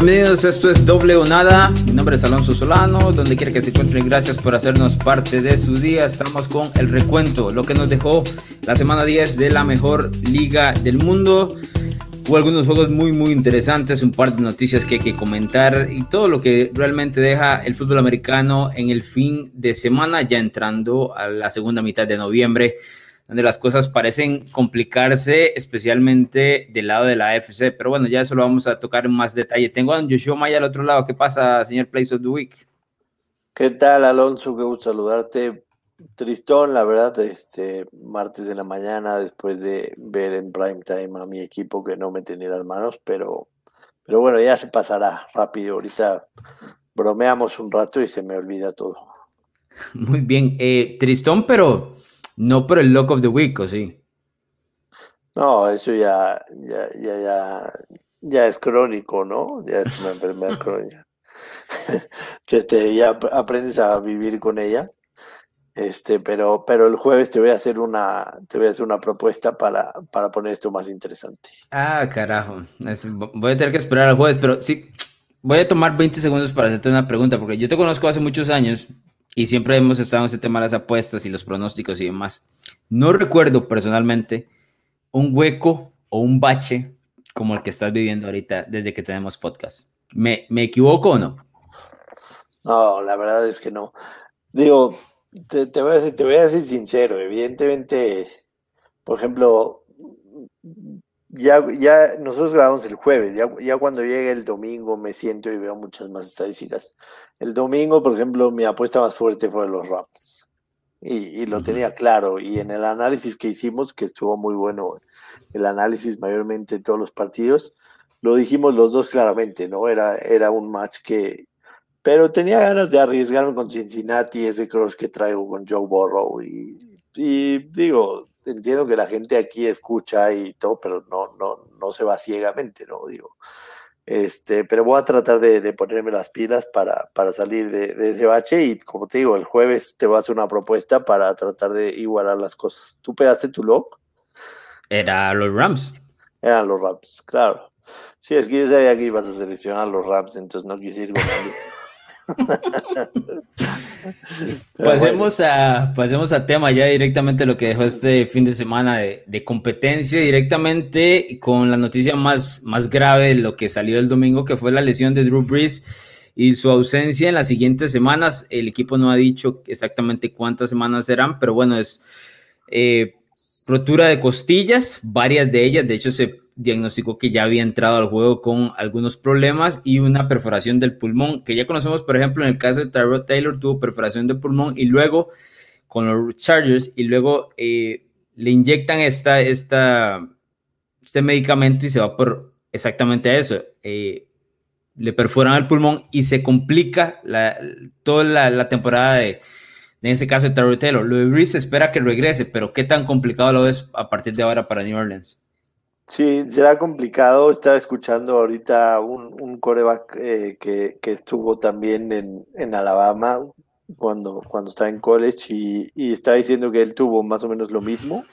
Bienvenidos, esto es Doble o Nada. Mi nombre es Alonso Solano. Donde quiera que se encuentren, gracias por hacernos parte de su día. Estamos con el recuento, lo que nos dejó la semana 10 de la mejor liga del mundo. Hubo algunos juegos muy, muy interesantes, un par de noticias que hay que comentar y todo lo que realmente deja el fútbol americano en el fin de semana, ya entrando a la segunda mitad de noviembre donde las cosas parecen complicarse, especialmente del lado de la AFC. Pero bueno, ya eso lo vamos a tocar en más detalle. Tengo a Joshua Maya al otro lado. ¿Qué pasa, señor Place of the Week? ¿Qué tal, Alonso? Qué gusto saludarte. Tristón, la verdad, este martes de la mañana, después de ver en prime time a mi equipo que no me tenía las manos, pero, pero bueno, ya se pasará rápido. Ahorita bromeamos un rato y se me olvida todo. Muy bien, eh, Tristón, pero no por el Lock of the Week, ¿o sí? No, eso ya, ya, ya, ya, ya es crónico, ¿no? Ya es una enfermedad crónica. que te, ya aprendes a vivir con ella. Este, pero, pero el jueves te voy a hacer una, te voy a hacer una propuesta para, para poner esto más interesante. Ah, carajo. voy a tener que esperar al jueves, pero sí, voy a tomar 20 segundos para hacerte una pregunta, porque yo te conozco hace muchos años y siempre hemos estado en ese tema de las apuestas y los pronósticos y demás. No recuerdo personalmente un hueco o un bache como el que estás viviendo ahorita desde que tenemos podcast. ¿Me, me equivoco o no? No, la verdad es que no. Digo, te, voy a decir, te voy a sincero, evidentemente, por ejemplo, ya, ya nosotros grabamos el jueves, ya, ya cuando llegue el domingo me siento y veo muchas más estadísticas. El domingo, por ejemplo, mi apuesta más fuerte fue los Rams. Y, y lo tenía claro. Y en el análisis que hicimos, que estuvo muy bueno, el análisis mayormente de todos los partidos, lo dijimos los dos claramente, ¿no? Era, era un match que... Pero tenía ganas de arriesgarme con Cincinnati, ese cross que traigo con Joe Burrow. Y, y digo, entiendo que la gente aquí escucha y todo, pero no, no, no se va ciegamente, ¿no? Digo, este, pero voy a tratar de, ponerme las pilas para, para salir de, ese bache y como te digo, el jueves te voy a hacer una propuesta para tratar de igualar las cosas. ¿Tú pegaste tu lock? Era los Rams. Eran los Rams, claro. Sí, es que yo sabía que ibas a seleccionar los Rams, entonces no quise ir con pasemos, a, pasemos a tema ya directamente lo que dejó este fin de semana de, competencia, directamente con la noticia más, más grave de lo que salió el domingo, que fue la lesión de Drew Brees y su ausencia en las siguientes semanas. El equipo no ha dicho exactamente cuántas semanas serán, pero bueno, es eh, rotura de costillas, varias de ellas, de hecho se diagnosticó que ya había entrado al juego con algunos problemas y una perforación del pulmón, que ya conocemos, por ejemplo, en el caso de Tyrod Taylor, tuvo perforación del pulmón y luego con los Chargers y luego eh, le inyectan esta, esta, este medicamento y se va por exactamente eso. Eh, le perforan el pulmón y se complica toda la, temporada de, en ese caso de Tyrod Taylor. Lo de espera que regrese, pero ¿qué tan complicado lo es a partir de ahora para New Orleans? Sí, será complicado. Estaba escuchando ahorita un, un coreback eh, que, que, estuvo también en, en, Alabama cuando, cuando estaba en college y, y está diciendo que él tuvo más o menos lo mismo.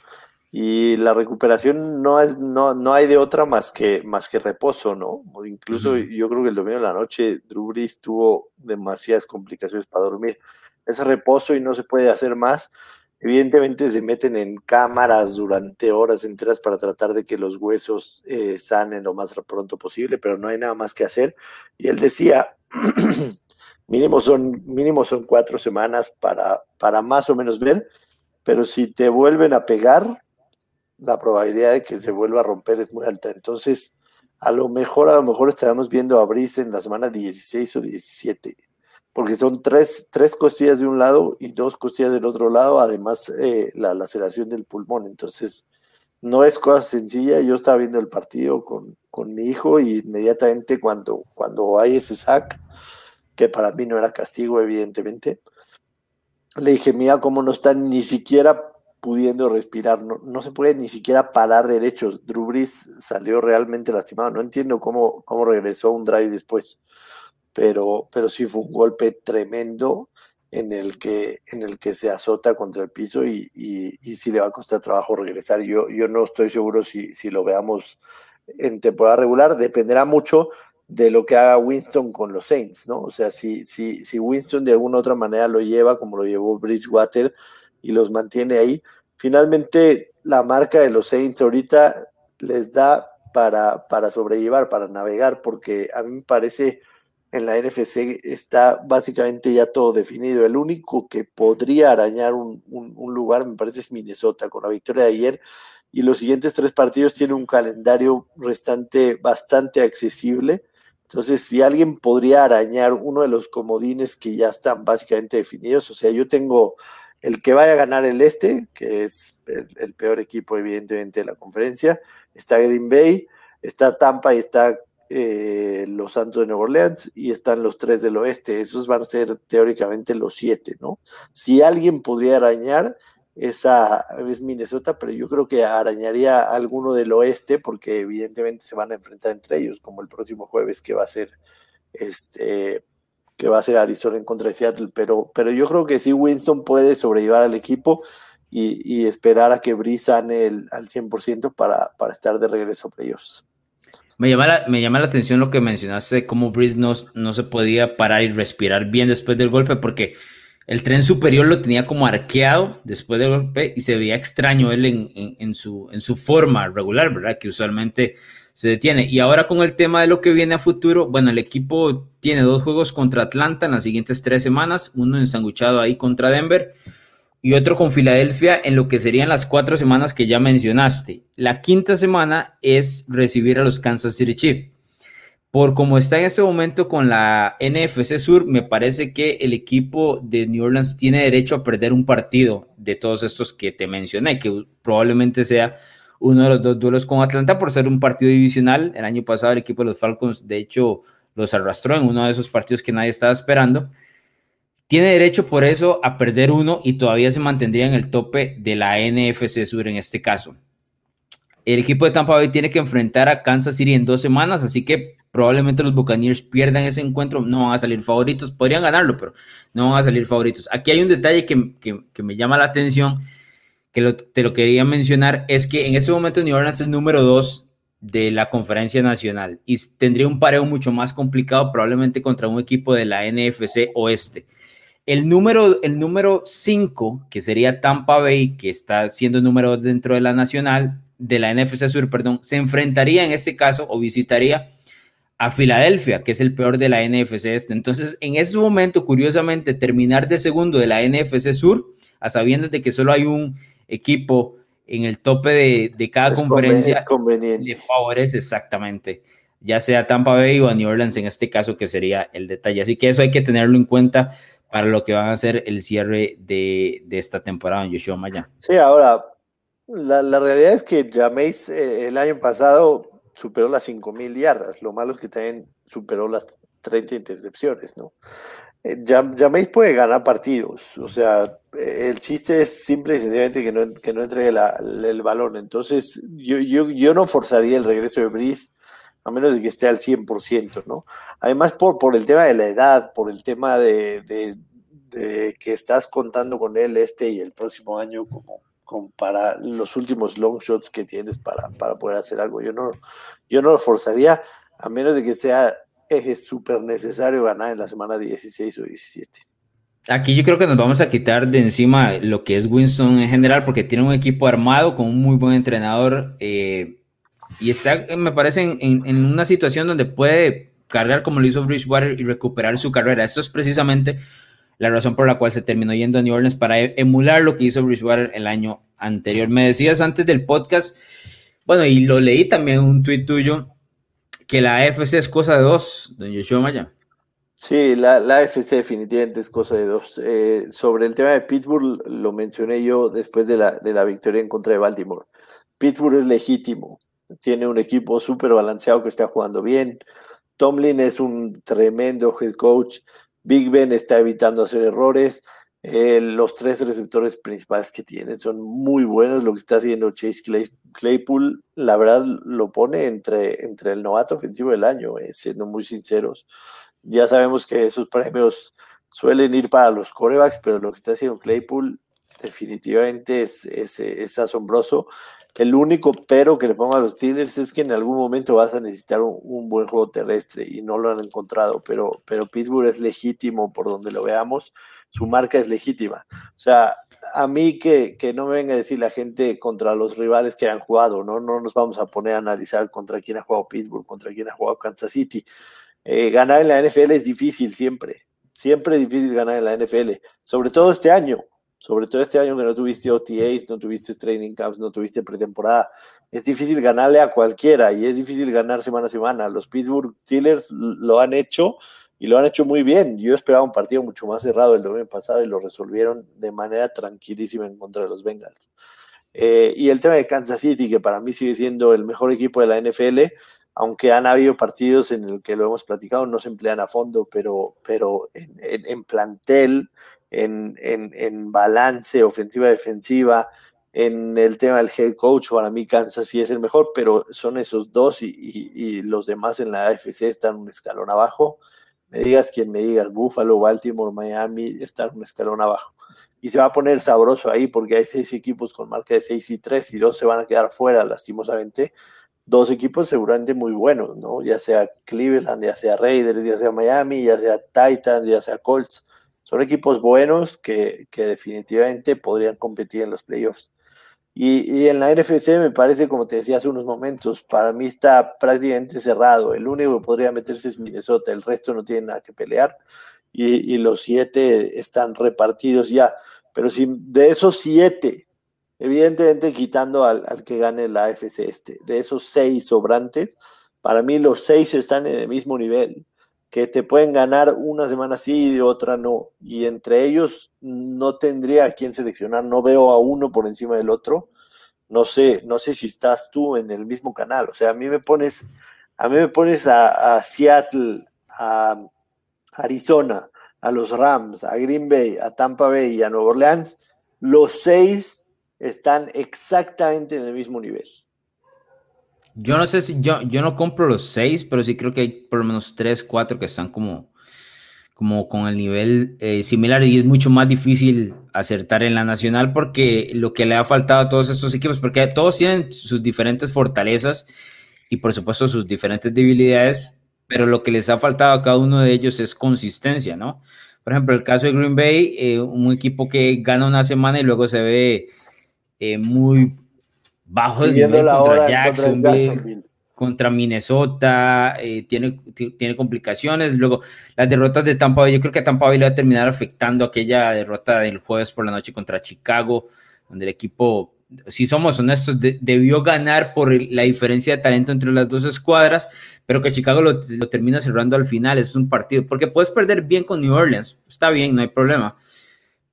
Y la recuperación no es, no, no hay de otra más que, más que reposo, ¿no? incluso yo creo que el domingo de la noche Drew Brees tuvo demasiadas complicaciones para dormir. Es reposo y no se puede hacer más. Evidentemente se meten en cámaras durante horas enteras para tratar de que los huesos eh, sanen lo más pronto posible, pero no hay nada más que hacer. Y él decía, mínimo son, mínimo son cuatro semanas para, para más o menos ver, pero si te vuelven a pegar, la probabilidad de que se vuelva a romper es muy alta. Entonces, a lo mejor, a lo mejor estaremos viendo a Brice en la semana 16 o 17 porque son tres, tres costillas de un lado y dos costillas del otro lado, además eh, la laceración del pulmón. Entonces, no es cosa sencilla. Yo estaba viendo el partido con, con mi hijo y inmediatamente cuando, cuando hay ese sac, que para mí no era castigo, evidentemente, le dije, mira cómo no están ni siquiera pudiendo respirar, no, no se puede ni siquiera parar derecho. Drew Brees salió realmente lastimado. No entiendo cómo, cómo regresó un drive después pero, pero sí fue un golpe tremendo en el que, en el que se azota contra el piso y, y, sí le va a costar trabajo regresar. Yo, yo no estoy seguro si, si lo veamos en temporada regular, dependerá mucho de lo que haga Winston con los Saints, ¿no? O sea, si, si, si Winston de alguna otra manera lo lleva, como lo llevó Bridgewater, y los mantiene ahí, finalmente la marca de los Saints ahorita les da para, para sobrellevar, para navegar, porque a mí me parece en la NFC está básicamente ya todo definido. El único que podría arañar un, un, lugar, me parece, es Minnesota, con la victoria de ayer. Y los siguientes tres partidos tienen un calendario restante bastante accesible. Entonces, si alguien podría arañar uno de los comodines que ya están básicamente definidos, o sea, yo tengo el que vaya a ganar el este, que es el, peor equipo evidentemente de la conferencia, está Green Bay, está Tampa y está eh, los Santos de Nueva Orleans y están los tres del oeste. Esos van a ser teóricamente los siete, ¿no? Si alguien podría arañar, esa es Minnesota, pero yo creo que arañaría alguno del oeste porque evidentemente se van a enfrentar entre ellos, como el próximo jueves que va a ser este que va a ser Arizona en contra de Seattle, pero, pero yo creo que sí Winston puede sobrellevar al equipo y, esperar a que Breeze sane el, al 100% para, para estar de regreso a ellos. Me llama, la, me llama la atención lo que mencionaste, cómo Breeze no, no se podía parar y respirar bien después del golpe, porque el tren superior lo tenía como arqueado después del golpe y se veía extraño él en, en, su, en su forma regular, ¿verdad? Que usualmente se detiene. Y ahora con el tema de lo que viene a futuro, bueno, el equipo tiene dos juegos contra Atlanta en las siguientes tres semanas, uno ensanguchado ahí contra Denver y otro con Filadelfia en lo que serían las cuatro semanas que ya mencionaste. La quinta semana es recibir a los Kansas City Chiefs. Por como está en este momento con la NFC Sur, me parece que el equipo de New Orleans tiene derecho a perder un partido de todos estos que te mencioné, que probablemente sea uno de los dos duelos con Atlanta por ser un partido divisional. El año pasado el equipo de los Falcons, de hecho, los arrastró en uno de esos partidos que nadie estaba esperando. Tiene derecho por eso a perder uno y todavía se mantendría en el tope de la NFC Sur en este caso. El equipo de Tampa Bay tiene que enfrentar a Kansas City en dos semanas, así que probablemente los Buccaneers pierdan ese encuentro, no van a salir favoritos, podrían ganarlo, pero no van a salir favoritos. Aquí hay un detalle que, que me llama la atención que te lo quería mencionar, es que en ese momento New Orleans es número dos de la conferencia nacional y tendría un pareo mucho más complicado probablemente contra un equipo de la NFC oeste. El número, el número cinco, que sería Tampa Bay, que está siendo número dentro de la nacional, de la NFC Sur, perdón, se enfrentaría en este caso o visitaría a Filadelfia, que es el peor de la NFC este. Entonces, en ese momento, curiosamente, terminar de segundo de la NFC Sur, a sabiendas de que solo hay un equipo en el tope de, cada conferencia le favorece exactamente, ya sea Tampa Bay o a New Orleans en este caso, que sería el detalle. Así que eso hay que tenerlo en cuenta para lo que van a ser el cierre de, esta temporada en Yoshua Maya. Sí, ahora, la, realidad es que Jameis eh, el año pasado superó las 5.000 yardas, lo malo es que también superó las 30 intercepciones, ¿no? Jameis puede ganar partidos, o sea, el chiste es simple y sencillamente que no, que no entregue el balón. Entonces, yo, yo, yo no forzaría el regreso de Brice a menos de que esté al 100%, ¿no? Además, por, por el tema de la edad, por el tema de, de, que estás contando con él este y el próximo año como, como para los últimos long shots que tienes para, para poder hacer algo. Yo no, yo no lo forzaría a menos de que sea es súper necesario ganar en la semana 16 o 17. Aquí yo creo que nos vamos a quitar de encima lo que es Winston en general, porque tiene un equipo armado con un muy buen entrenador eh, y está, me parece, en, una situación donde puede cargar como lo hizo Bridgewater y recuperar su carrera. Esto es precisamente la razón por la cual se terminó yendo a New Orleans para e, emular lo que hizo Bridgewater el año anterior. Me decías antes del podcast, bueno, y lo leí también un tuit tuyo, que la AFC es cosa de dos, don Yoshua Maya. Sí, la, la AFC definitivamente es cosa de dos. Eh, sobre el tema de Pittsburgh, lo mencioné yo después de la, de la victoria en contra de Baltimore. Pittsburgh es legítimo, tiene un equipo súper balanceado que está jugando bien. Tomlin es un tremendo head coach. Big Ben está evitando hacer errores. Eh, los tres receptores principales que tienen son muy buenos. Lo que está haciendo Chase Claypool, la verdad, lo pone entre, entre el novato ofensivo del año, eh, siendo muy sinceros. Ya sabemos que esos premios suelen ir para los corebacks, pero lo que está haciendo Claypool definitivamente es, es, asombroso. El único pero que le pongo a los Steelers es que en algún momento vas a necesitar un, buen juego terrestre y no lo han encontrado, pero, pero Pittsburgh es legítimo por donde lo veamos, su marca es legítima. O sea, a mí que, que, no me venga a decir la gente contra los rivales que han jugado, ¿no? No nos vamos a poner a analizar contra quién ha jugado Pittsburgh, contra quién ha jugado Kansas City. Eh, ganar en la NFL es difícil siempre, siempre es difícil ganar en la NFL, sobre todo este año, sobre todo este año que no tuviste OTAs, no tuviste training camps, no tuviste pretemporada. Es difícil ganarle a cualquiera y es difícil ganar semana a semana. Los Pittsburgh Steelers lo han hecho y lo han hecho muy bien. Yo esperaba un partido mucho más cerrado el domingo pasado y lo resolvieron de manera tranquilísima en contra de los Bengals. Eh, y el tema de Kansas City, que para mí sigue siendo el mejor equipo de la NFL, aunque han habido partidos en el que lo hemos platicado, no se emplean a fondo, pero, pero en, plantel, en, en, balance ofensiva-defensiva, en el tema del head coach, para mí Kansas sí es el mejor, pero son esos dos y, los demás en la AFC están un escalón abajo me digas quien me digas, Buffalo, Baltimore, Miami, están un escalón abajo. Y se va a poner sabroso ahí porque hay seis equipos con marca de 6 y 3 y dos se van a quedar fuera, lastimosamente. Dos equipos seguramente muy buenos, ¿no? Ya sea Cleveland, ya sea Raiders, ya sea Miami, ya sea Titans, ya sea Colts. Son equipos buenos que, que definitivamente podrían competir en los playoffs. Y, en la NFC me parece, como te decía hace unos momentos, para mí está prácticamente cerrado. El único que podría meterse es Minnesota, el resto no tiene nada que pelear. Y, los siete están repartidos ya. Pero si de esos siete, evidentemente quitando al, que gane la AFC este, de esos seis sobrantes, para mí los seis están en el mismo nivel que te pueden ganar una semana sí y otra no. Y entre ellos no tendría a quién seleccionar, no veo a uno por encima del otro. No sé, no sé si estás tú en el mismo canal. O sea, a mí me pones, a mí me pones a, Seattle, a Arizona, a los Rams, a Green Bay, a Tampa Bay y a Nueva Orleans. Los seis están exactamente en el mismo nivel. Yo no sé si yo, yo no compro los seis, pero sí creo que hay por lo menos tres, cuatro que están como, como con el nivel eh, similar y es mucho más difícil acertar en la nacional porque lo que le ha faltado a todos estos equipos, porque todos tienen sus diferentes fortalezas y por supuesto sus diferentes debilidades, pero lo que les ha faltado a cada uno de ellos es consistencia, ¿no? Por ejemplo, el caso de Green Bay, eh, un equipo que gana una semana y luego se ve eh, muy bajo de nivel contra Jacksonville, contra, Minnesota, eh, tiene, tiene complicaciones. Luego, las derrotas de Tampa Bay, yo creo que a Tampa Bay le va a terminar afectando aquella derrota del jueves por la noche contra Chicago, donde el equipo, si somos honestos, debió ganar por la diferencia de talento entre las dos escuadras, pero que Chicago lo, lo termina cerrando al final. Es un partido, porque puedes perder bien con New Orleans, está bien, no hay problema,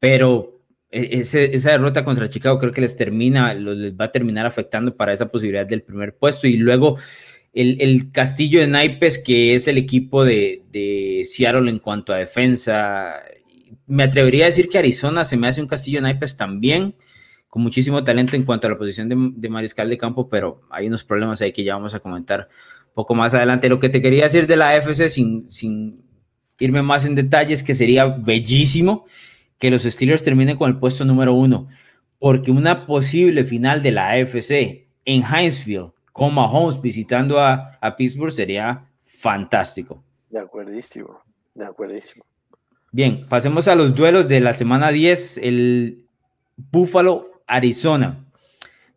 pero e, esa derrota contra Chicago creo que les termina, les va a terminar afectando para esa posibilidad del primer puesto. Y luego el, Castillo de Naipes, que es el equipo de, de, Seattle en cuanto a defensa. Me atrevería a decir que Arizona se me hace un Castillo de Naipes también, con muchísimo talento en cuanto a la posición de, mariscal de campo, pero hay unos problemas ahí que ya vamos a comentar poco más adelante. Lo que te quería decir de la AFC sin, sin irme más en detalles, que sería bellísimo que los Steelers terminen con el puesto número uno, porque una posible final de la AFC en Hinesfield con Mahomes visitando a, Pittsburgh sería fantástico. De acuerdísimo, de acuerdísimo. Bien, pasemos a los duelos de la semana 10, el Buffalo, Arizona,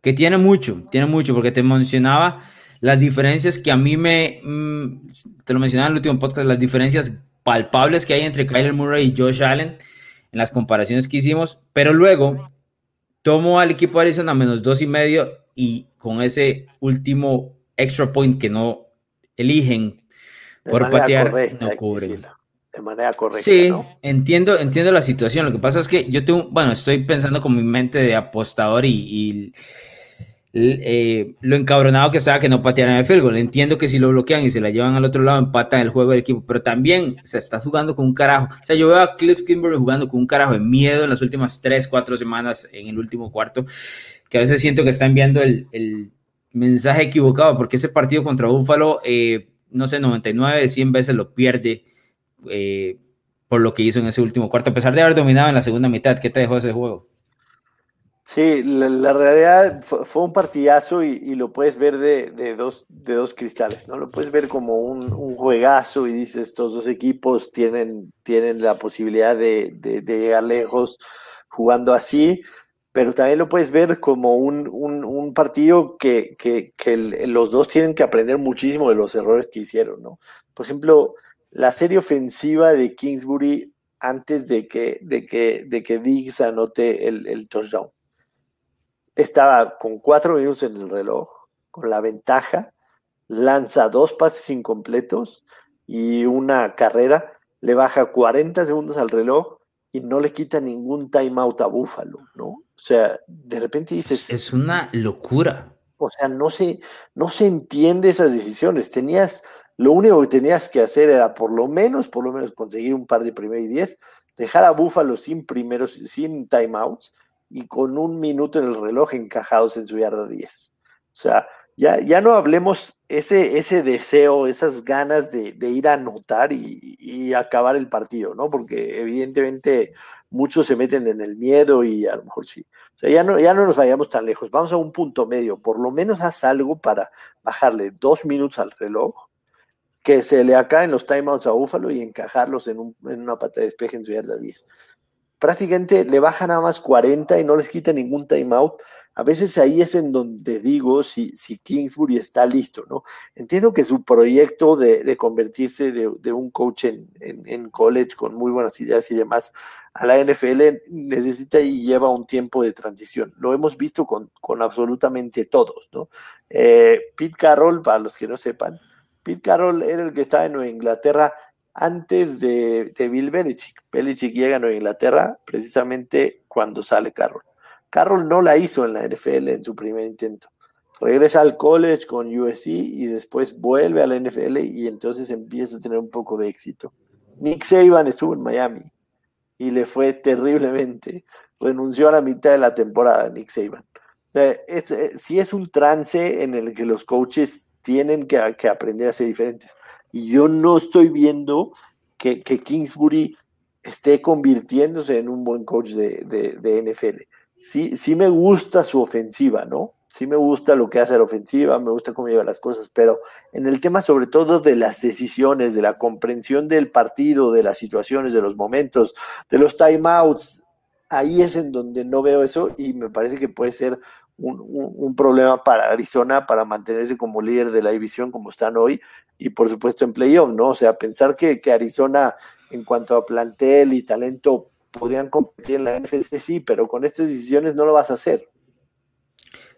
que tiene mucho, tiene mucho, porque te mencionaba las diferencias que a mí me, mm, te lo mencionaba en el último podcast, las diferencias palpables que hay entre Kyler Murray y Josh Allen en las comparaciones que hicimos, pero luego tomo al equipo de Arizona menos dos y medio y con ese último extra point que no eligen por patear, no cubren. De manera correcta. Sí, entiendo, entiendo la situación. Lo que pasa es que yo tengo, bueno, estoy pensando con mi mente de apostador y eh, lo encabronado que estaba que no patearan el field. Entiendo que si lo bloquean y se la llevan al otro lado, empatan el juego del equipo, pero también se está jugando con un carajo. O sea, yo veo a Cliff Kimberly jugando con un carajo de miedo en las últimas 3, 4 semanas en el último cuarto, que a veces siento que está enviando el, el mensaje equivocado, porque ese partido contra Buffalo, eh, no sé, 99 de 100 veces lo pierde eh, por lo que hizo en ese último cuarto, a pesar de haber dominado en la segunda mitad. ¿Qué te dejó ese juego? Sí, la, realidad fue, un partidazo y, lo puedes ver de, dos, de dos cristales, ¿no? Lo puedes ver como un, juegazo y dices, estos dos equipos tienen, tienen la posibilidad de, llegar lejos jugando así, pero también lo puedes ver como un, partido que, que, los dos tienen que aprender muchísimo de los errores que hicieron, ¿no? Por ejemplo, la serie ofensiva de Kingsbury antes de que, de que, de que Diggs anote el, el touchdown estaba con cuatro minutos en el reloj, con la ventaja, lanza dos pases incompletos y una carrera, le baja 40 segundos al reloj y no le quita ningún timeout a Búfalo, ¿no? O sea, de repente dices... Es una locura. O sea, no se, no se entiende esas decisiones. Tenías, lo único que tenías que hacer era por lo menos, por lo menos conseguir un par de primeros y diez, dejar a Búfalo sin primeros, sin timeouts y con un minuto en el reloj encajados en su yarda 10. O sea, ya, ya no hablemos ese, ese deseo, esas ganas de, ir a anotar y, acabar el partido, ¿no? Porque evidentemente muchos se meten en el miedo y a lo mejor sí. O sea, ya no, ya no nos vayamos tan lejos, vamos a un punto medio, por lo menos haz algo para bajarle dos minutos al reloj, que se le acaben los timeouts a Búfalo y encajarlos en, en una pata de despeje en su yarda 10 prácticamente le baja nada más 40 y no les quita ningún timeout. A veces ahí es en donde digo si, si Kingsbury está listo, ¿no? Entiendo que su proyecto de, convertirse de, un coach en, college con muy buenas ideas y demás a la NFL necesita y lleva un tiempo de transición. Lo hemos visto con, con absolutamente todos, ¿no? Eh, Pete Carroll, para los que no sepan, Pete Carroll era el que estaba en Nueva Inglaterra antes de, Bill Belichick. Belichick llega a Nueva Inglaterra precisamente cuando sale Carroll. Carroll no la hizo en la NFL en su primer intento. Regresa al college con USC y después vuelve a la NFL y entonces empieza a tener un poco de éxito. Nick Saban estuvo en Miami y le fue terriblemente. Renunció a la mitad de la temporada Nick Saban. es, eh, es un trance en el que los coaches tienen que, que aprender a ser diferentes. Y yo no estoy viendo que, Kingsbury esté convirtiéndose en un buen coach de, NFL. Sí, sí me gusta su ofensiva, ¿no? Sí me gusta lo que hace la ofensiva, me gusta cómo lleva las cosas, pero en el tema sobre todo de las decisiones, de la comprensión del partido, de las situaciones, de los momentos, de los timeouts, ahí es en donde no veo eso y me parece que puede ser un, un, problema para Arizona para mantenerse como líder de la división como están hoy y por supuesto en playoff, ¿no? O sea, pensar que, Arizona en cuanto a plantel y talento podrían competir en la NFC, sí, pero con estas decisiones no lo vas a hacer.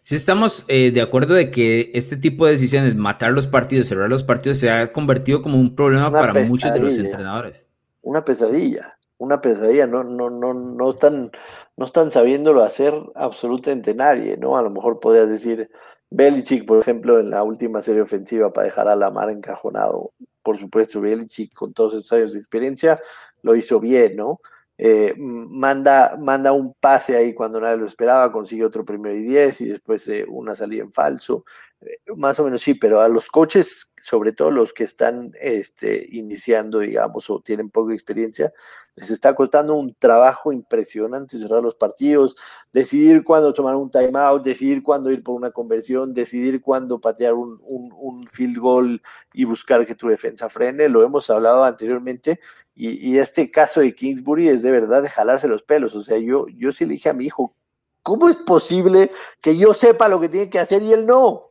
Sí estamos eh, de acuerdo de que este tipo de decisiones, matar los partidos, cerrar los partidos, se ha convertido como un problema para muchos de los entrenadores. Una pesadilla, una pesadilla, no, no, no, no están, no están sabiéndolo hacer absolutamente nadie, ¿no? A lo mejor podrías decir, Belichick, por ejemplo, en la última serie ofensiva para dejar a Lamar encajonado, por supuesto, Belichick con todos esos años de experiencia lo hizo bien, ¿no? Eh, manda, manda un pase ahí cuando nadie lo esperaba, consigue otro primero y diez y después eh, una salida en falso. Eh, más o menos sí, pero a los coches, sobre todo los que están este, iniciando, digamos, o tienen poca experiencia, les está costando un trabajo impresionante cerrar los partidos, decidir cuándo tomar un timeout, decidir cuándo ir por una conversión, decidir cuándo patear un, un, field goal y buscar que tu defensa frene. Lo hemos hablado anteriormente. Y, este caso de Kingsbury es de verdad de jalarse los pelos. O sea, yo, yo sí le dije a mi hijo, ¿cómo es posible que yo sepa lo que tiene que hacer y él no?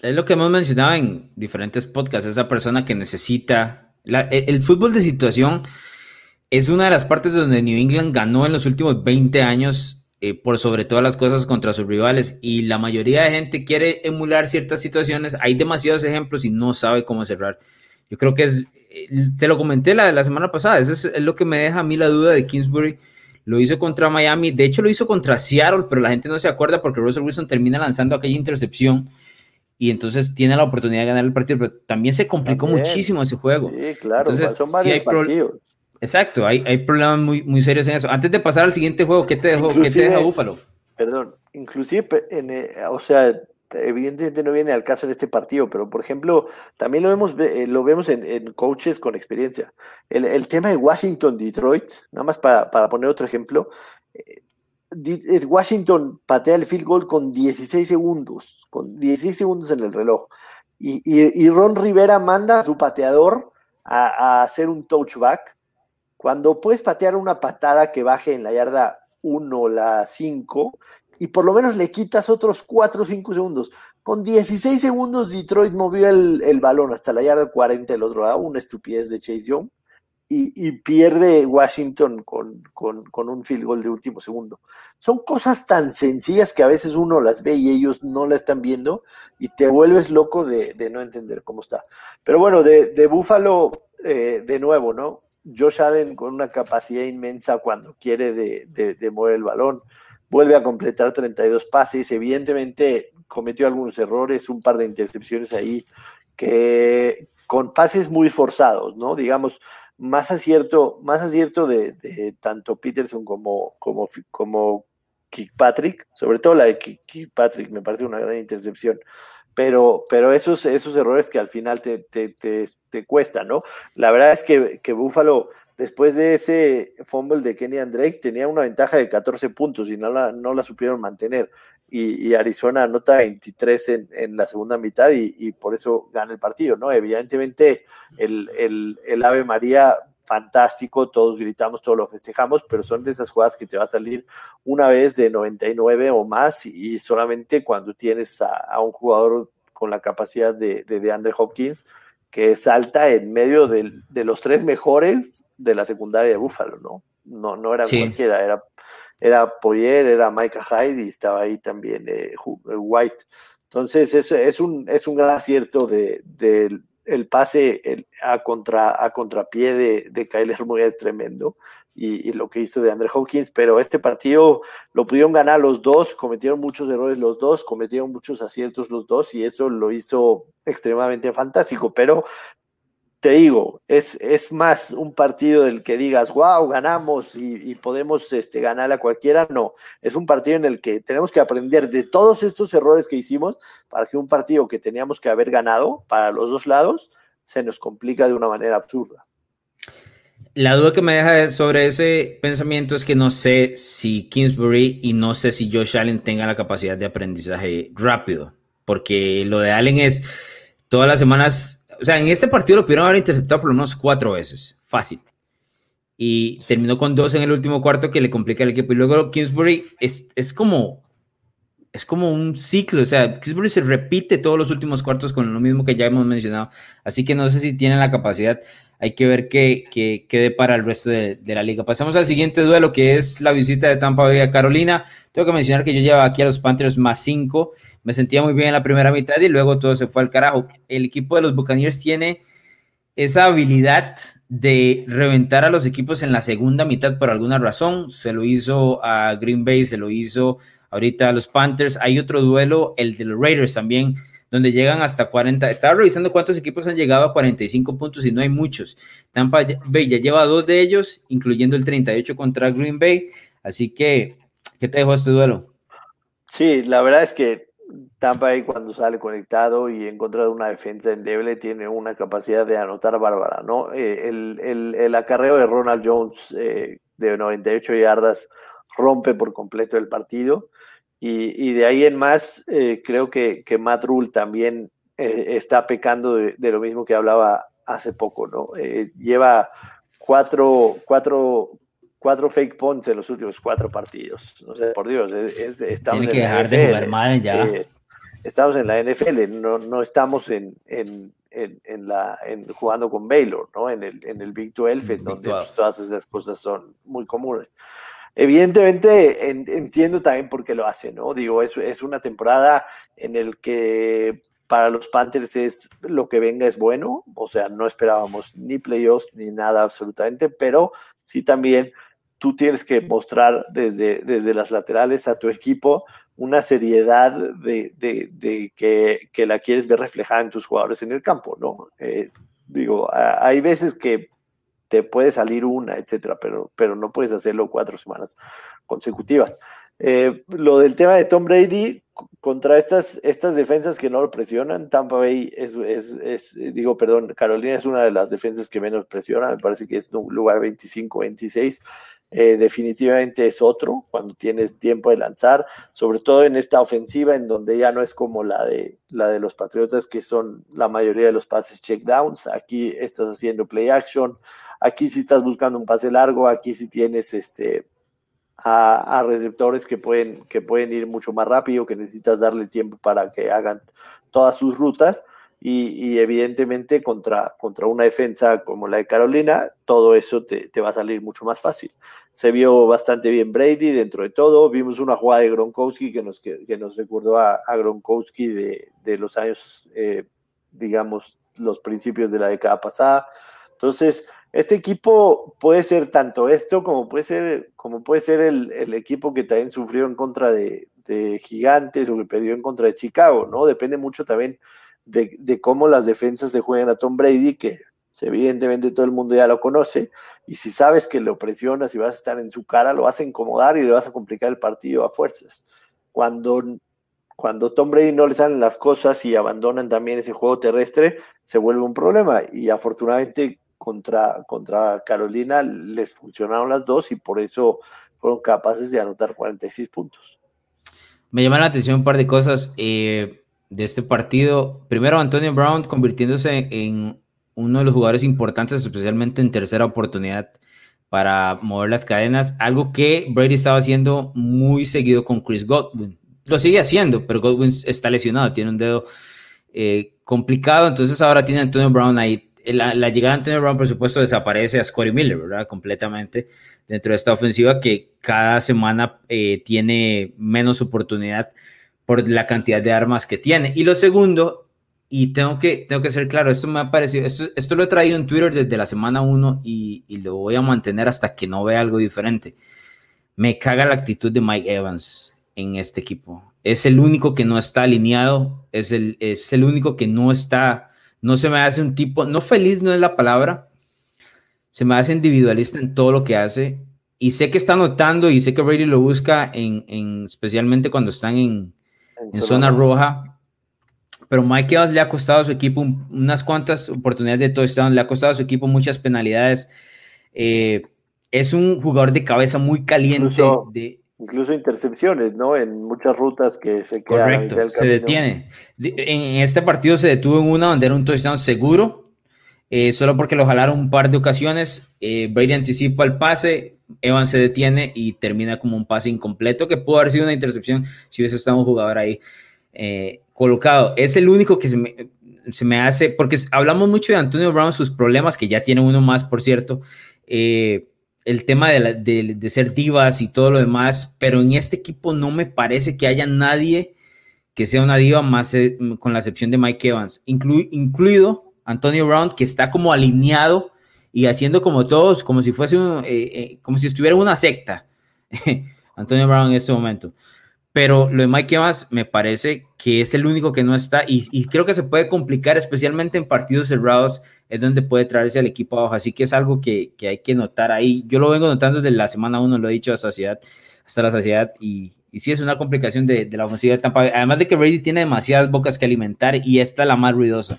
Es lo que hemos mencionado en diferentes podcasts, esa persona que necesita... el, fútbol de situación es una de las partes donde New England ganó en los últimos 20 años eh, por sobre todas las cosas contra sus rivales y la mayoría de gente quiere emular ciertas situaciones. Hay demasiados ejemplos y no sabe cómo cerrar. Yo creo que es, te lo comenté la, la semana pasada, eso es, es, lo que me deja a mí la duda de Kingsbury. Lo hizo contra Miami, de hecho lo hizo contra Seattle, pero la gente no se acuerda porque Russell Wilson termina lanzando aquella intercepción y entonces tiene la oportunidad de ganar el partido, pero también se complicó muchísimo ese juego. Sí, claro, entonces, son varios partidos. Exacto, hay, hay problemas muy, muy serios en eso. Antes de pasar al siguiente juego, ¿qué te dejó, ¿qué te deja Búfalo? Perdón, inclusive, en, eh, o sea, evidentemente no viene al caso en este partido, pero por ejemplo, también lo vemos, eh, lo vemos en, coaches con experiencia. El, tema de Washington-Detroit, nada más para, para, poner otro ejemplo, eh, Washington patea el field goal con 16 segundos, con 16 segundos en el reloj. Y, Ron Rivera manda a su pateador a, hacer un touchback. Cuando puedes patear una patada que baje en la yarda 1 o la 5, y por lo menos le quitas otros 4 o 5 segundos. Con 16 segundos Detroit movió el, balón hasta la yarda 40 del otro lado, una estupidez de Chase Young y, pierde Washington con, con, un field goal de último segundo. Son cosas tan sencillas que a veces uno las ve y ellos no la están viendo y te vuelves loco de, no entender cómo está. Pero bueno, de, de Buffalo, eh, de nuevo, ¿no? Josh Allen con una capacidad inmensa cuando quiere de, de, mover el balón, vuelve a completar 32 pases, evidentemente cometió algunos errores, un par de intercepciones ahí que con pases muy forzados, ¿no? Digamos, más acierto, más acierto de, tanto Peterson como, como, como Kirkpatrick, sobre todo la de Kirkpatrick, me parece una gran intercepción. Pero, pero esos, esos errores que al final te, te, te, cuestan, ¿no? La verdad es que, que Buffalo, después de ese fumble de Kenny Drake, tenía una ventaja de 14 puntos y no la, no la supieron mantener y, Arizona anota 23 en, en la segunda mitad y, por eso gana el partido, ¿no? Evidentemente el, el, Ave María fantástico, todos gritamos, todos lo festejamos, pero son de esas jugadas que te va a salir una vez de 99 o más y solamente cuando tienes a, un jugador con la capacidad de, de, Andre Hopkins que salta en medio de, de, los tres mejores de la secundaria de Buffalo, ¿no? No, no era cualquiera, era era Poyer, era Micah Hyde y estaba ahí también eh, eh, White. Entonces, es, es, un, es un gran acierto de, el pase a, contra, a contrapié de, de Kyler Murray es tremendo y, lo que hizo de Andre Hawkins, pero este partido lo pudieron ganar los dos, cometieron muchos errores los dos, cometieron muchos aciertos los dos y eso lo hizo extremadamente fantástico, pero te digo, es, es más un partido del que digas, wow, ganamos y, podemos este, ganar a cualquiera. No, es un partido en el que tenemos que aprender de todos estos errores que hicimos para que un partido que teníamos que haber ganado para los dos lados se nos complica de una manera absurda. La duda que me deja sobre ese pensamiento es que no sé si Kingsbury y no sé si Josh Allen tengan la capacidad de aprendizaje rápido, porque lo de Allen es todas las semanas o sea, en este partido lo pudieron haber interceptado por menos cuatro veces, fácil. Y terminó con dos en el último cuarto que le complica el equipo. Y luego Kingsbury es, es como es como un ciclo, o sea, Kingsbury se repite todos los últimos cuartos con lo mismo que ya hemos mencionado, así que no sé si tienen la capacidad, hay que ver qué, qué, qué para el resto de, de, la liga. Pasamos al siguiente duelo, que es la visita de Tampa Bay a Carolina. Tengo que mencionar que yo llevaba aquí a los Panthers más cinco me sentía muy bien en la primera mitad y luego todo se fue al carajo. El equipo de los Buccaneers tiene esa habilidad de reventar a los equipos en la segunda mitad por alguna razón. Se lo hizo a Green Bay, se lo hizo ahorita a los Panthers. Hay otro duelo, el de los Raiders también, donde llegan hasta 40. Estaba revisando cuántos equipos han llegado a 45 puntos y no hay muchos. Tampa Bay ya lleva dos de ellos, incluyendo el 38 contra Green Bay. Así que, ¿qué te dejó este duelo? Sí, la verdad es que Tampa ahí cuando sale conectado y en contra de una defensa endeble tiene una capacidad de anotar bárbara, ¿no? Eh, el, acarreo de Ronald Jones eh, de 98 yardas rompe por completo el partido y, de ahí en más eh, creo que, que, Matt Rule también está pecando de, lo mismo que hablaba hace poco, ¿no? lleva cuatro, cuatro, cuatro fake punts en los últimos cuatro partidos. No sé, por Dios, es, estamos Tiene que dejar de jugar mal ya. Eh, estamos en la NFL, no, no estamos en, en, en, la, en jugando con Baylor, ¿no? En el, en el Big 12, donde pues, todas esas cosas son muy comunes. Evidentemente entiendo también por qué lo hace, ¿no? Digo, es, es una temporada en el que para los Panthers es lo que venga es bueno, o sea, no esperábamos ni playoffs ni nada absolutamente, pero sí también tú tienes que mostrar desde, desde las laterales a tu equipo una seriedad de, de, que, que, la quieres ver reflejada en tus jugadores en el campo, ¿no? Eh, digo, hay veces que te puede salir una, etcétera, pero, pero no puedes hacerlo cuatro semanas consecutivas. Eh, lo del tema de Tom Brady contra estas, estas defensas que no lo presionan, Tampa Bay es, es, es, digo, perdón, Carolina es una de las defensas que menos presiona, me parece que es un lugar 25-26 eh, definitivamente es otro cuando tienes tiempo de lanzar, sobre todo en esta ofensiva en donde ya no es como la de, la de los Patriotas que son la mayoría de los pases checkdowns, aquí estás haciendo play action, aquí sí estás buscando un pase largo, aquí sí tienes este a, receptores que pueden, que pueden ir mucho más rápido, que necesitas darle tiempo para que hagan todas sus rutas y, evidentemente contra, contra una defensa como la de Carolina, todo eso te, va a salir mucho más fácil. Se vio bastante bien Brady dentro de todo, vimos una jugada de Gronkowski que nos, que, nos recordó a, Gronkowski de, de, los años, eh, digamos, los principios de la década pasada. Entonces, este equipo puede ser tanto esto como puede ser, como puede ser el, el equipo que también sufrió en contra de, de Gigantes o que perdió en contra de Chicago, ¿no? Depende mucho también de, cómo las defensas le juegan a Tom Brady, que evidentemente todo el mundo ya lo conoce, y si sabes que lo presionas y vas a estar en su cara, lo vas a incomodar y le vas a complicar el partido a fuerzas. Cuando, cuando Tom Brady no le salen las cosas y abandonan también ese juego terrestre, se vuelve un problema. Y afortunadamente contra, contra Carolina les funcionaron las dos y por eso fueron capaces de anotar 46 puntos. Me llama la atención un par de cosas. Eh, de este partido. Primero, Antonio Brown convirtiéndose en uno de los jugadores importantes, especialmente en tercera oportunidad para mover las cadenas, algo que Brady estaba haciendo muy seguido con Chris Godwin. Lo sigue haciendo, pero Godwin está lesionado, tiene un dedo eh, complicado, entonces ahora tiene Antonio Brown ahí. La, llegada de Antonio Brown, por supuesto, desaparece a Scotty Miller, ¿verdad? Completamente dentro de esta ofensiva que cada semana eh, tiene menos oportunidad por la cantidad de armas que tiene. Y lo segundo, y tengo que, tengo que ser claro, esto me ha parecido, esto, esto lo he traído en Twitter desde la semana 1 y, y, lo voy a mantener hasta que no vea algo diferente. Me caga la actitud de Mike Evans en este equipo. Es el único que no está alineado, es el, es el único que no está, no se me hace un tipo, no feliz no es la palabra, se me hace individualista en todo lo que hace. Y sé que está notando y sé que Brady lo busca en, en especialmente cuando están en, en, zona roja. Pero Mike Evans le ha costado a su equipo unas cuantas oportunidades de touchdown, le ha costado a su equipo muchas penalidades. Eh, es un jugador de cabeza muy caliente. Incluso, de, incluso intercepciones, ¿no? En muchas rutas que se quedan. Correcto, se detiene. En este partido se detuvo en una donde era un touchdown seguro, eh, solo porque lo jalaron un par de ocasiones. Eh, Brady anticipa el pase, Evans se detiene y termina como un pase incompleto que pudo haber sido una intercepción si hubiese estado un jugador ahí eh, colocado. Es el único que se me, hace, porque hablamos mucho de Antonio Brown, sus problemas, que ya tiene uno más, por cierto. Eh, el tema de, ser divas y todo lo demás, pero en este equipo no me parece que haya nadie que sea una diva más con la excepción de Mike Evans, incluido Antonio Brown, que está como alineado y haciendo como todos, como si fuese, eh, eh, como si estuviera una secta, Antonio Brown en este momento. Pero lo de Mike Evans me parece que es el único que no está y, creo que se puede complicar, especialmente en partidos cerrados, es donde puede traerse al equipo abajo. Así que es algo que, hay que notar ahí. Yo lo vengo notando desde la semana 1, lo he dicho a saciedad, hasta la saciedad y, y sí es una complicación de, la ofensiva de Tampa. Además de que Brady tiene demasiadas bocas que alimentar y esta es la más ruidosa.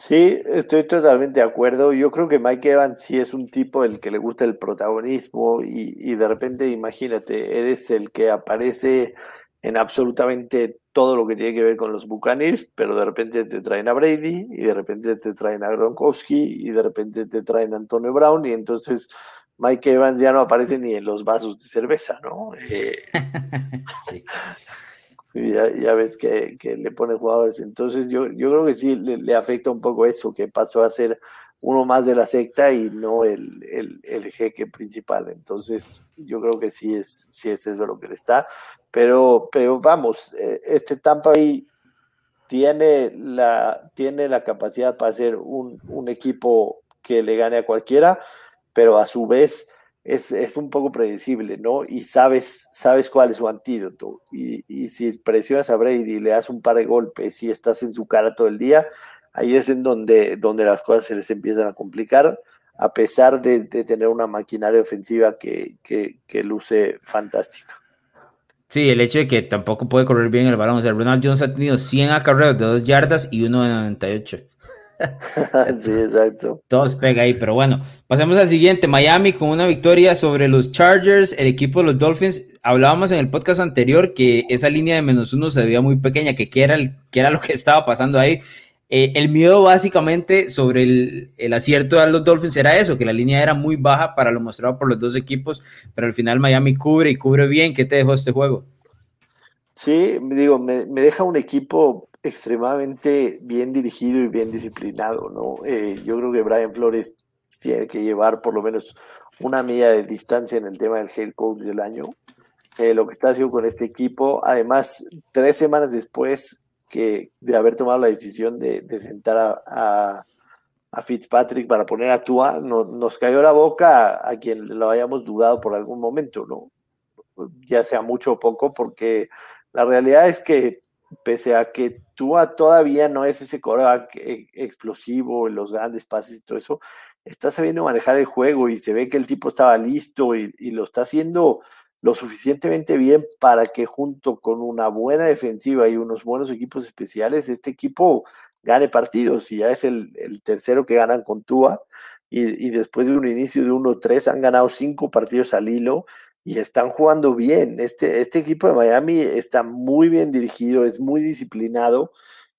Sí, estoy totalmente de acuerdo. Yo creo que Mike Evans sí es un tipo el que le gusta el protagonismo y, de repente, imagínate, eres el que aparece en absolutamente todo lo que tiene que ver con los Buccaneers, pero de repente te traen a Brady y de repente te traen a Gronkowski y de repente te traen a Antonio Brown y entonces Mike Evans ya no aparece ni en los vasos de cerveza, ¿no? Eh, sí ya, ves que, le pone jugadores. Entonces yo, yo creo que sí le, afecta un poco eso, que pasó a ser uno más de la secta y no el, el, jeque principal. Entonces yo creo que sí es, sí es eso lo que le está. Pero, pero vamos, eh, este Tampa ahí tiene la, tiene la capacidad para ser un, un equipo que le gane a cualquiera, pero a su vez es, un poco predecible, ¿no? Y sabes, sabes cuál es su antídoto. Y, si presionas a Brady y le das un par de golpes y estás en su cara todo el día, ahí es en donde, donde las cosas se les empiezan a complicar, a pesar de, tener una maquinaria ofensiva que, luce fantástica. Sí, el hecho de que tampoco puede correr bien el balón. O sea, Ronald Jones ha tenido 100 acarreos de 2 yardas y uno de 98. sí, exacto. Todos pega ahí, pero bueno, pasemos al siguiente. Miami con una victoria sobre los Chargers, el equipo de los Dolphins. Hablábamos en el podcast anterior que esa línea de menos uno se veía muy pequeña, que qué era, el, qué era lo que estaba pasando ahí. Eh, el miedo básicamente sobre el, el, acierto de los Dolphins era eso, que la línea era muy baja para lo mostrado por los dos equipos, pero al final Miami cubre y cubre bien. ¿Qué te dejó este juego? Sí, digo, me, me deja un equipo extremadamente bien dirigido y bien disciplinado, ¿no? Eh, yo creo que Brian Flores tiene que llevar por lo menos una medida de distancia en el tema del head coach del año. Eh, lo que está haciendo con este equipo, además, tres semanas después que de haber tomado la decisión de, de sentar a, a, a, Fitzpatrick para poner a Tua, no, nos cayó la boca a, a, quien lo hayamos dudado por algún momento, ¿no? Ya sea mucho o poco, porque la realidad es que pese a que Tua todavía no es ese coreback explosivo, los grandes pases y todo eso, está sabiendo manejar el juego y se ve que el tipo estaba listo y, lo está haciendo lo suficientemente bien para que junto con una buena defensiva y unos buenos equipos especiales, este equipo gane partidos. Y ya es el, tercero que ganan con Tua y, y, después de un inicio de 1-3 han ganado cinco partidos al hilo y están jugando bien. Este, este equipo de Miami está muy bien dirigido, es muy disciplinado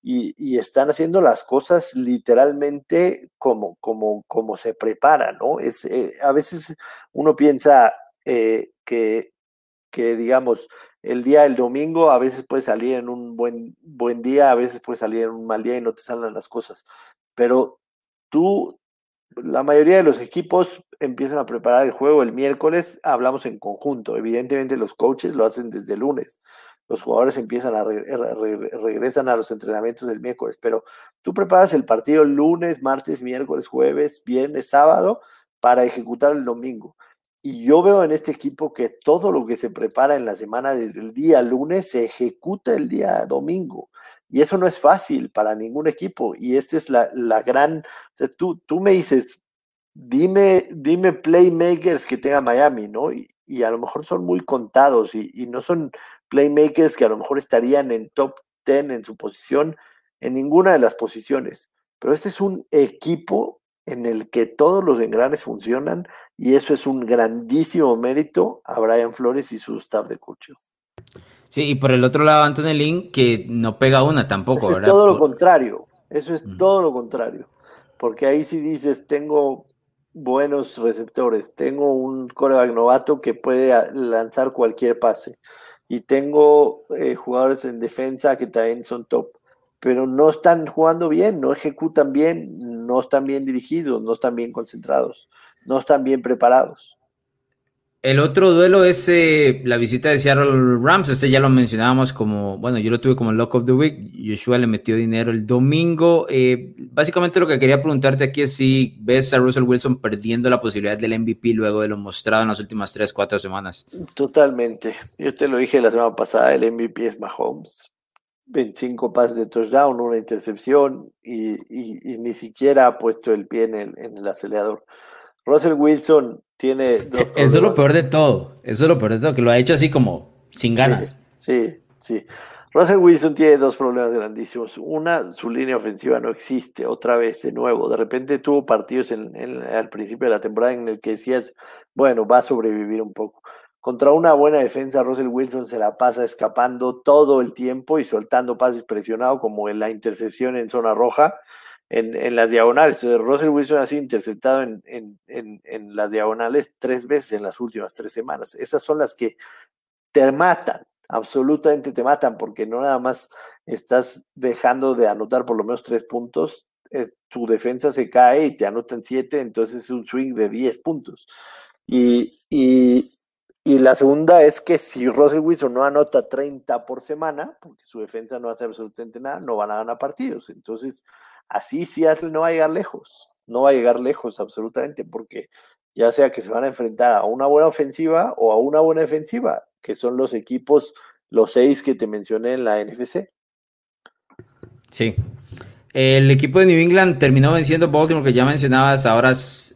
y, y están haciendo las cosas literalmente como, como, como se prepara, ¿no? Es, eh, a veces uno piensa eh, que, que, digamos, el día del domingo a veces puede salir en un buen, buen día, a veces puede salir en un mal día y no te salen las cosas. Pero tú, la mayoría de los equipos empiezan a preparar el juego el miércoles, hablamos en conjunto. Evidentemente los coaches lo hacen desde lunes. Los jugadores empiezan a re re regresan a los entrenamientos del miércoles, pero tú preparas el partido lunes, martes, miércoles, jueves, viernes, sábado para ejecutar el domingo. Y yo veo en este equipo que todo lo que se prepara en la semana desde el día lunes se ejecuta el día domingo. Y eso no es fácil para ningún equipo. Y esta es la, la gran... Tú, tú me dices, dime, dime playmakers que tenga Miami, ¿no? Y, y a lo mejor son muy contados y, y, no son playmakers que a lo mejor estarían en top 10 en su posición, en ninguna de las posiciones. Pero este es un equipo en el que todos los engranes funcionan y eso es un grandísimo mérito a Brian Flores y su staff de coaching. Sí, y por el otro lado, Anthony Lynn, que no pega una tampoco, eso ¿verdad? Es todo lo contrario, eso es todo lo contrario, porque ahí sí dices, tengo buenos receptores, tengo un coreback novato que puede lanzar cualquier pase y tengo eh, jugadores en defensa que también son top pero no están jugando bien, no ejecutan bien, no están bien dirigidos, no están bien concentrados, no están bien preparados. El otro duelo es eh, la visita de Seattle Rams. Este ya lo mencionábamos como, bueno, yo lo tuve como Lock of the Week. Joshua le metió dinero el domingo. Eh, básicamente lo que quería preguntarte aquí es si ves a Russell Wilson perdiendo la posibilidad del MVP luego de lo mostrado en las últimas 3, 4 semanas. Totalmente. Yo te lo dije la semana pasada, el MVP es Mahomes. 25 pases de touchdown, una intercepción y, ni siquiera ha puesto el pie en el acelerador. Russell Wilson tiene dos Eso es lo peor de todo. Eso es lo peor de todo, que lo ha hecho así como sin ganas. Sí, sí. sí. Russell Wilson tiene dos problemas grandísimos. Una, su línea ofensiva no existe, otra vez, de nuevo. De repente tuvo partidos en, en, al principio de la temporada en el que decías, bueno, va a sobrevivir un poco. Contra una buena defensa, Russell Wilson se la pasa escapando todo el tiempo y soltando pases presionados, como en la intercepción en zona roja, en, en las diagonales. Russell Wilson ha sido interceptado en, en, en, las diagonales tres veces en las últimas tres semanas. Esas son las que te matan, absolutamente te matan, porque no nada más estás dejando de anotar por lo menos tres puntos, tu defensa se cae y te anotan siete, entonces es un swing de diez puntos. Y, y la segunda es que si Russell Wilson no anota 30 por semana, porque su defensa no hace absolutamente nada, no van a ganar partidos. Entonces, así Seattle no va a llegar lejos, no va a llegar lejos absolutamente, porque ya sea que se van a enfrentar a una buena ofensiva o a una buena defensiva, que son los equipos, los seis que te mencioné en la NFC. Sí. El equipo de New England terminó venciendo Baltimore, que ya mencionabas, ahora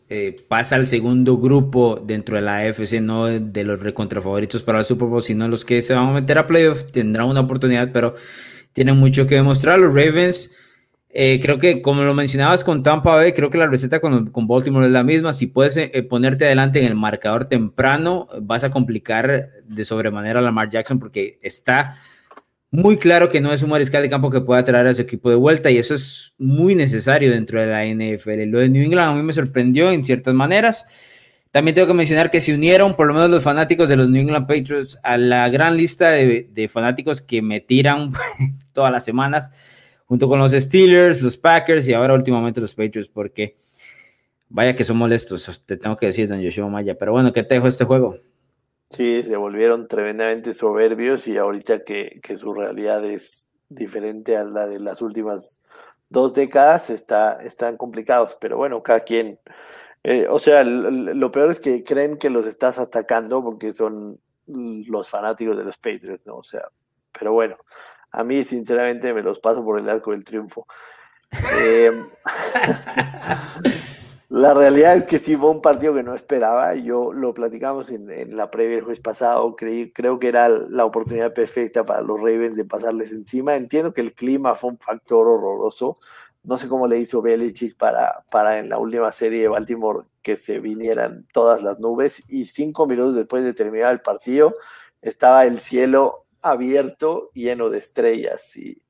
eh, pasa al segundo grupo dentro de la AFC, no de los recontrafavoritos para el Super Bowl, sino los que se van a meter a playoff, tendrán una oportunidad, pero tienen mucho que demostrar. Los Ravens Eh, creo que, como lo mencionabas con Tampa Bay, creo que la receta con, con Baltimore es la misma. Si puedes eh, ponerte adelante en el marcador temprano, vas a complicar de sobremanera a Lamar Jackson porque está muy claro que no es un mariscal de campo que pueda traer a su equipo de vuelta y eso es muy necesario dentro de la NFL. Lo de New England a mí me sorprendió en ciertas maneras. También tengo que mencionar que se unieron por lo menos los fanáticos de los New England Patriots a la gran lista de, fanáticos que me tiran todas las semanas junto con los Steelers, los Packers y ahora últimamente los Patriots, porque vaya que son molestos, te tengo que decir, don Yoshua Maya. Pero bueno, ¿qué te dejó este juego? Sí, se volvieron tremendamente soberbios y ahorita que, que su realidad es diferente a la de las últimas dos décadas, está, están complicados, pero bueno, cada quien, eh, o sea, lo peor es que creen que los estás atacando porque son los fanáticos de los Patriots, ¿no? O sea, pero bueno, a mí, sinceramente, me los paso por el arco del triunfo. Eh, la realidad es que sí fue un partido que no esperaba. Yo lo platicamos en, la previa el jueves pasado. Creí, creo que era la oportunidad perfecta para los Ravens de pasarles encima. Entiendo que el clima fue un factor horroroso. No sé cómo le hizo Belichick para, para en la última serie de Baltimore que se vinieran todas las nubes. Y cinco minutos después de terminar el partido, estaba el cielo abierto, lleno de estrellas y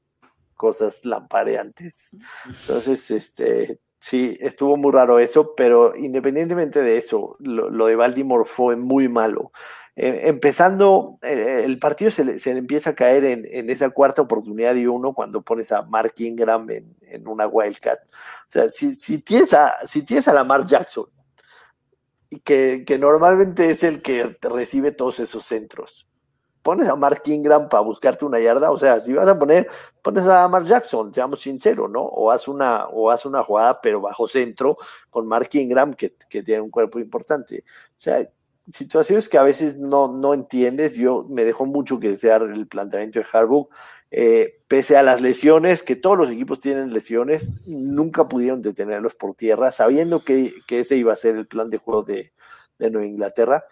cosas lampareantes. Entonces, este, sí, estuvo muy raro eso, pero independientemente de eso, lo, de Baltimore fue muy malo. Eh, empezando, eh, el partido se le, empieza a caer en, esa cuarta oportunidad y uno cuando pones a Mark Ingram en, en una Wildcat. O sea, si, si, tienes a, si tienes a Lamar Jackson, que, que normalmente es el que recibe todos esos centros, pones a Mark Ingram para buscarte una yarda, o sea, si vas a poner, pones a Mark Jackson, seamos sinceros, ¿no? O haz una, o haz una jugada, pero bajo centro, con Mark Ingram, que, tiene un cuerpo importante. O sea, situaciones que a veces no, no entiendes. Yo me dejó mucho que desear el planteamiento de Harbaugh. Eh, pese a las lesiones, que todos los equipos tienen lesiones, nunca pudieron detenerlos por tierra, sabiendo que, ese iba a ser el plan de juego de, de Nueva Inglaterra.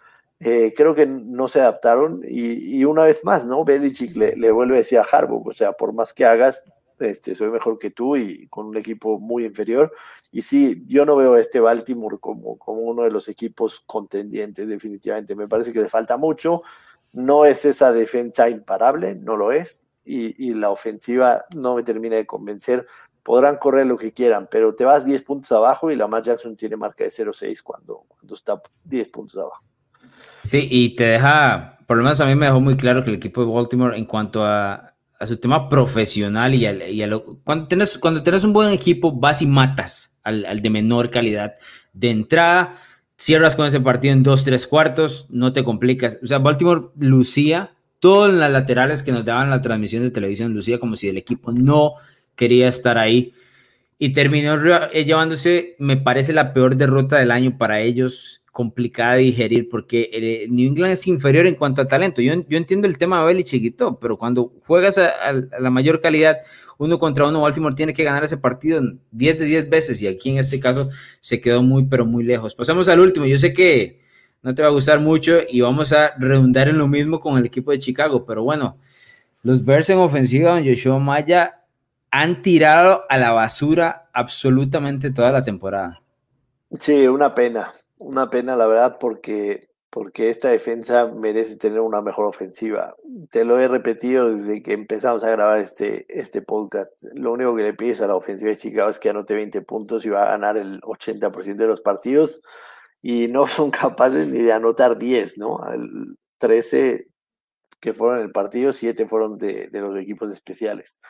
Eh, creo que no se adaptaron y, una vez más, ¿no? Belichick le, vuelve a decir a Harbaugh, o sea, por más que hagas, este, soy mejor que tú y con un equipo muy inferior. Y sí, yo no veo a este Baltimore como, como uno de los equipos contendientes, definitivamente. Me parece que le falta mucho. No es esa defensa imparable, no lo es. Y, la ofensiva no me termina de convencer. Podrán correr lo que quieran, pero te vas 10 puntos abajo y la Lamar Jackson tiene marca de 0-6 cuando, cuando está 10 puntos abajo. Sí, y te deja, por lo menos a mí me dejó muy claro que el equipo de Baltimore en cuanto a, a su tema profesional y, a, lo, cuando, tienes, cuando tienes un buen equipo vas y matas al, al, de menor calidad. De entrada, cierras con ese partido en dos, tres cuartos, no te complicas. O sea, Baltimore lucía, todas las laterales que nos daban la transmisión de televisión, lucía como si el equipo no quería estar ahí. Y terminó llevándose, me parece, la peor derrota del año para ellos complicada de digerir porque eh, New England es inferior en cuanto a talento. Yo, yo entiendo el tema de Belichick y pero cuando juegas a, la mayor calidad, uno contra uno, Baltimore tiene que ganar ese partido 10 de 10 veces y aquí en este caso se quedó muy, pero muy lejos. Pasamos al último. Yo sé que no te va a gustar mucho y vamos a redundar en lo mismo con el equipo de Chicago, pero bueno, los Bears en ofensiva, don Joshua Maya, han tirado a la basura absolutamente toda la temporada. Sí, una pena, una pena la verdad porque, porque esta defensa merece tener una mejor ofensiva. Te lo he repetido desde que empezamos a grabar este, este podcast. Lo único que le pides a la ofensiva de Chicago es que anote 20 puntos y va a ganar el 80% de los partidos y no son capaces ni de anotar 10, ¿no? El 13 que fueron el partido, 7 fueron de, de los equipos especiales.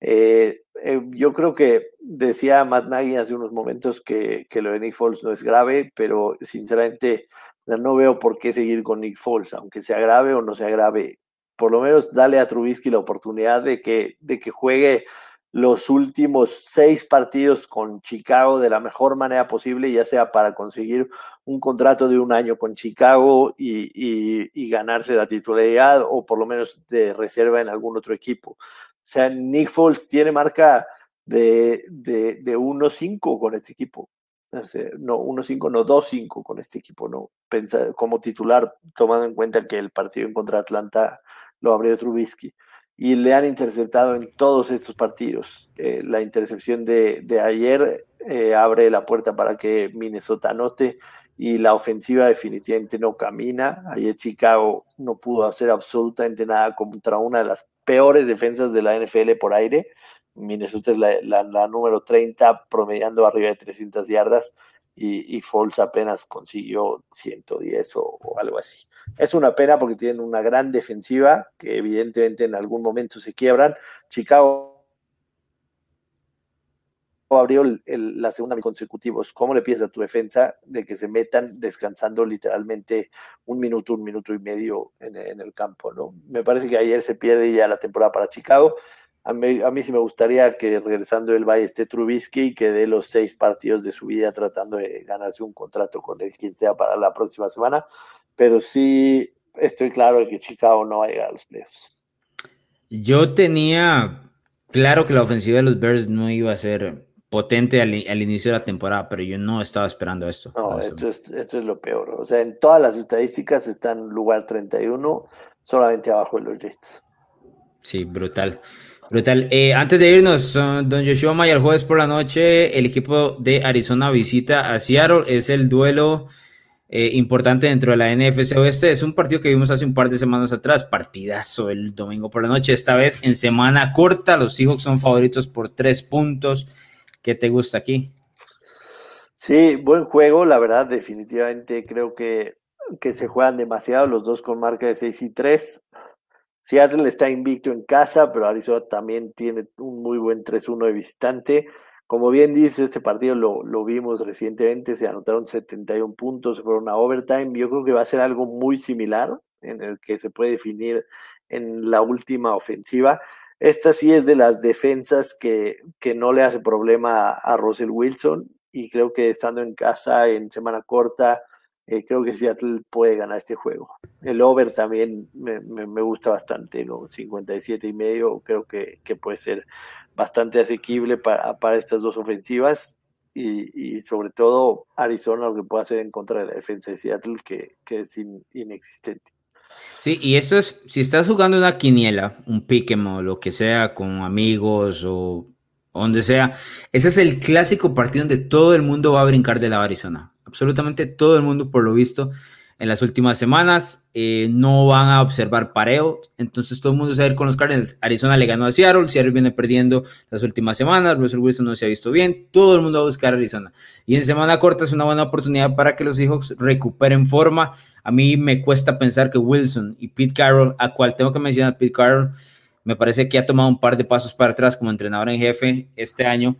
Eh, eh, yo creo que decía Matt Nagy hace unos momentos que, que, lo de Nick Foles no es grave, pero sinceramente no veo por qué seguir con Nick Foles, aunque sea grave o no sea grave. Por lo menos dale a Trubisky la oportunidad de que, de que juegue los últimos seis partidos con Chicago de la mejor manera posible, ya sea para conseguir un contrato de un año con Chicago y, y, y ganarse la titularidad o por lo menos de reserva en algún otro equipo sea, Nick Foles tiene marca de, de, de 1-5 con este equipo. no 1-5, no 2-5 con este equipo, no Pensa, como titular, tomando en cuenta que el partido en contra de Atlanta lo abrió Trubisky. y le han interceptado en todos estos partidos. Eh, la intercepción de, ayer eh, abre la puerta para que Minnesota anote y la ofensiva definitivamente no camina. Ayer Chicago no pudo hacer absolutamente nada contra una de las peores defensas de la NFL por aire. Minnesota es la, número 30, promediando arriba de 300 yardas y, y Foles apenas consiguió 110 o, algo así. Es una pena porque tienen una gran defensiva que evidentemente en algún momento se quiebran. Chicago abrió la segunda consecutivos. ¿Cómo le piensas a tu defensa de que se metan descansando literalmente un minuto, un minuto y medio en, el campo? ¿no? Me parece que ayer se pierde ya la temporada para Chicago. A mí, sí me gustaría que regresando el Valle esté Trubisky y que dé los seis partidos de su vida tratando de ganarse un contrato con él, quien sea para la próxima semana. Pero sí estoy claro de que Chicago no va a llegar a los playoffs. Yo tenía claro que la ofensiva de los Bears no iba a ser potente al, inicio de la temporada, pero yo no estaba esperando esto. No, esto es, esto es lo peor. O sea, en todas las estadísticas están lugar 31, solamente abajo de los Jets. Sí, brutal. Brutal. Eh, antes de irnos, don Joshua Maya, el jueves por la noche, el equipo de Arizona visita a Seattle. Es el duelo eh, importante dentro de la NFC Oeste. Es un partido que vimos hace un par de semanas atrás. Partidazo el domingo por la noche. Esta vez en semana corta. Los Seahawks son favoritos por tres puntos. ¿Qué te gusta aquí? Sí, buen juego. La verdad, definitivamente creo que, que se juegan demasiado. Los dos con marca de 6 y 3. Seattle está invicto en casa, pero Arizona también tiene un muy buen 3-1 de visitante. Como bien dice, este partido lo, lo, vimos recientemente, se anotaron 71 puntos, fueron a overtime. Yo creo que va a ser algo muy similar en el que se puede definir en la última ofensiva. Esta sí es de las defensas que, que no le hace problema a Russell Wilson y creo que estando en casa en semana corta, eh, creo que Seattle puede ganar este juego. El over también me, me, gusta bastante, ¿no? 57 y medio, creo que, que puede ser bastante asequible para, para estas dos ofensivas y, y, sobre todo Arizona lo que puede hacer en contra de la defensa de Seattle que, que es inexistente. Sí, y esto es, si estás jugando una quiniela, un pick'em o lo que sea con amigos o donde sea, ese es el clásico partido donde todo el mundo va a brincar de la Arizona. Absolutamente todo el mundo, por lo visto, en las últimas semanas. Eh, no van a observar pareo, entonces todo el mundo se va a ir con los Cardinals. Arizona le ganó a Seattle, Seattle viene perdiendo las últimas semanas, Russell Wilson no se ha visto bien, todo el mundo va a buscar a Arizona. Y en semana corta es una buena oportunidad para que los Seahawks recuperen forma. A mí me cuesta pensar que Wilson y Pete Carroll, a cual tengo que mencionar Pete Carroll, me parece que ha tomado un par de pasos para atrás como entrenador en jefe este año.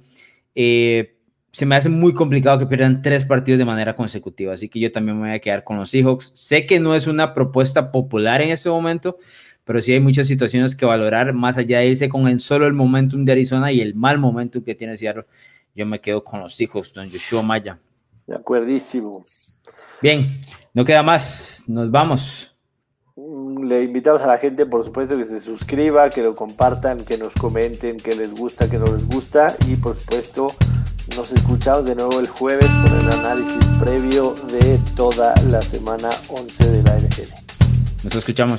Eh, se me hace muy complicado que pierdan tres partidos de manera consecutiva, así que yo también me voy a quedar con los Seahawks. Sé que no es una propuesta popular en este momento, pero sí hay muchas situaciones que valorar, más allá de irse con el solo el momentum de Arizona y el mal momentum que tiene Seattle. Yo me quedo con los Seahawks, don Joshua Maya. De acuerdísimo. Bien, no queda más, nos vamos. Mm, le invitamos a la gente, por supuesto, que se suscriba, que lo compartan, que nos comenten, que les gusta, que no les gusta y por supuesto nos escuchamos de nuevo el jueves con el análisis previo de toda la semana 11 de la NFL. Nos escuchamos.